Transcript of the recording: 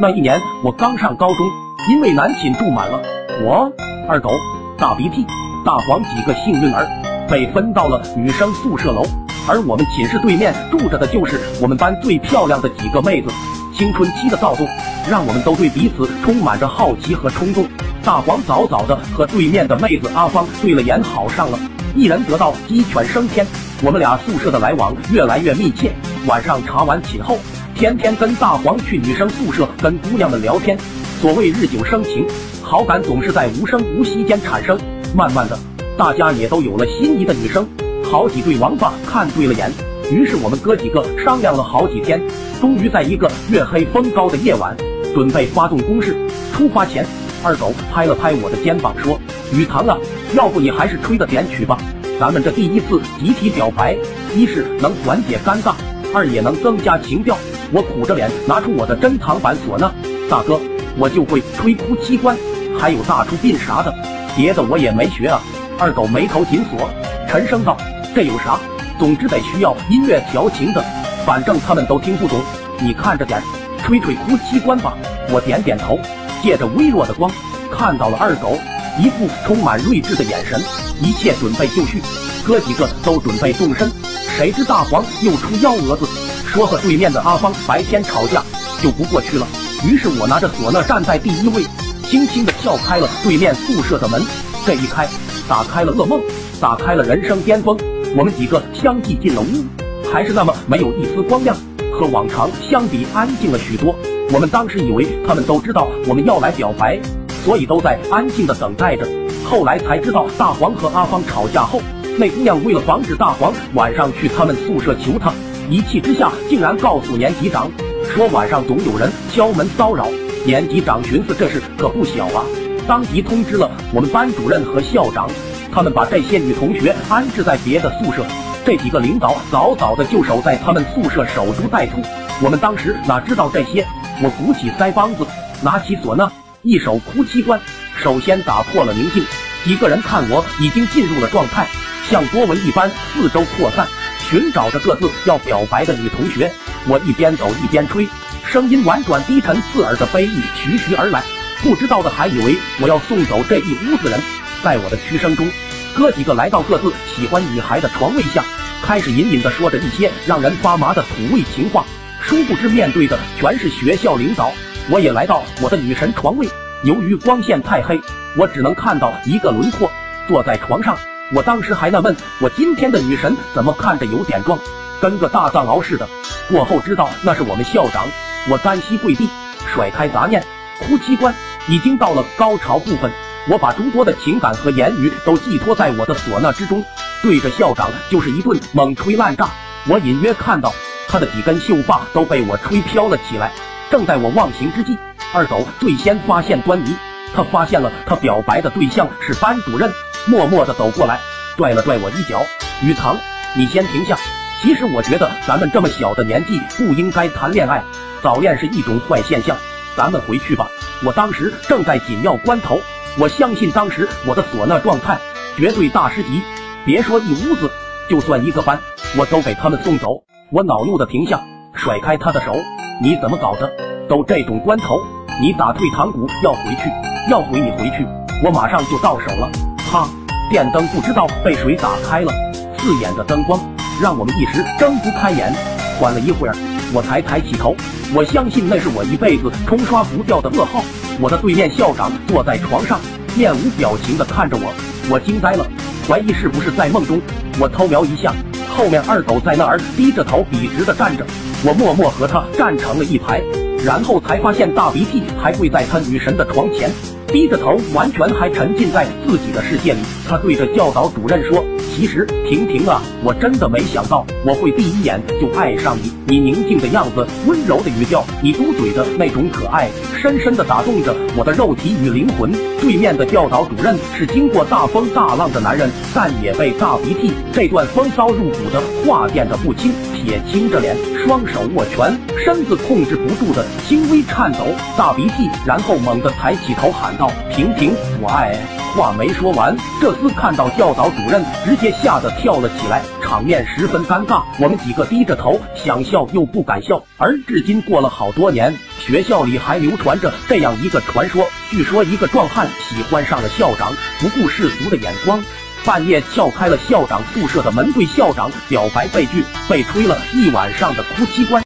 那一年我刚上高中，因为男寝住满了，我二狗、大鼻涕、大黄几个幸运儿被分到了女生宿舍楼，而我们寝室对面住着的就是我们班最漂亮的几个妹子。青春期的躁动，让我们都对彼此充满着好奇和冲动。大黄早早的和对面的妹子阿芳对了眼，好上了，一人得道鸡犬升天。我们俩宿舍的来往越来越密切，晚上查完寝后，天天跟大黄去女生宿舍跟姑娘们聊天。所谓日久生情，好感总是在无声无息间产生。慢慢的，大家也都有了心仪的女生，好几对王八看对了眼。于是我们哥几个商量了好几天，终于在一个月黑风高的夜晚，准备发动攻势。出发前，二狗拍了拍我的肩膀说：“雨堂啊，要不你还是吹个点曲吧。咱们这第一次集体表白，一是能缓解尴尬，二也能增加情调。”我苦着脸拿出我的珍藏版唢呐，大哥，我就会吹哭七关，还有大出殡啥的，别的我也没学啊。二狗眉头紧锁，沉声道：“这有啥？”总之得需要音乐调情的，反正他们都听不懂，你看着点，吹吹哭七关吧。我点点头，借着微弱的光，看到了二狗一副充满睿智的眼神，一切准备就绪，哥几个都准备动身。谁知大黄又出幺蛾子，说和对面的阿芳白天吵架就不过去了。于是我拿着唢呐站在第一位，轻轻地撬开了对面宿舍的门。这一开，打开了噩梦，打开了人生巅峰。我们几个相继进了屋，还是那么没有一丝光亮，和往常相比安静了许多。我们当时以为他们都知道我们要来表白，所以都在安静的等待着。后来才知道，大黄和阿芳吵架后，那姑娘为了防止大黄晚上去他们宿舍求她，一气之下竟然告诉年级长，说晚上总有人敲门骚扰。年级长寻思这事可不小啊，当即通知了我们班主任和校长。他们把这些女同学安置在别的宿舍，这几个领导早早的就守在他们宿舍守株待兔。我们当时哪知道这些？我鼓起腮帮子，拿起唢呐，一首哭七关，首先打破了宁静。几个人看我已经进入了状态，像波纹一般四周扩散，寻找着各自要表白的女同学。我一边走一边吹，声音婉转低沉刺耳的悲意徐徐而来，不知道的还以为我要送走这一屋子人。在我的嘘声中。哥几个来到各自喜欢女孩的床位下，开始隐隐的说着一些让人发麻的土味情话。殊不知面对的全是学校领导。我也来到我的女神床位，由于光线太黑，我只能看到一个轮廓，坐在床上。我当时还纳闷，我今天的女神怎么看着有点壮，跟个大藏獒似的。过后知道那是我们校长。我单膝跪地，甩开杂念，哭七关已经到了高潮部分。我把诸多的情感和言语都寄托在我的唢呐之中，对着校长就是一顿猛吹烂炸。我隐约看到他的几根秀发都被我吹飘了起来。正在我忘形之际，二狗最先发现端倪，他发现了他表白的对象是班主任，默默的走过来，拽了拽我衣角：“雨堂，你先停下。其实我觉得咱们这么小的年纪不应该谈恋爱，早恋是一种坏现象。咱们回去吧。”我当时正在紧要关头。我相信当时我的唢呐状态绝对大师级，别说一屋子，就算一个班，我都给他们送走。我恼怒的停下，甩开他的手，你怎么搞的？都这种关头，你打退堂鼓要回去，要回你回去，我马上就到手了。哈，电灯不知道被谁打开了，刺眼的灯光让我们一时睁不开眼。缓了一会儿，我才抬起头，我相信那是我一辈子冲刷不掉的噩耗。我的对面校长坐在床上，面无表情地看着我，我惊呆了，怀疑是不是在梦中。我偷瞄一下，后面二狗在那儿低着头笔直地站着，我默默和他站成了一排，然后才发现大鼻涕还跪在他女神的床前，低着头，完全还沉浸在自己的世界里。他对着教导主任说。其实，婷婷啊，我真的没想到我会第一眼就爱上你。你宁静的样子，温柔的语调，你嘟嘴的那种可爱，深深的打动着我的肉体与灵魂。对面的教导主任是经过大风大浪的男人，但也被大鼻涕这段风骚入骨的话电的不轻。铁青着脸，双手握拳，身子控制不住的轻微颤抖。大鼻涕，然后猛地抬起头喊道：“婷婷，我爱。”话没说完，这厮看到教导主任，直接吓得跳了起来，场面十分尴尬。我们几个低着头，想笑又不敢笑。而至今过了好多年，学校里还流传着这样一个传说，据说一个壮汉喜欢上了校长，不顾世俗的眼光，半夜撬开了校长宿舍的门，对校长表白被拒，被吹了一晚上的哭泣关。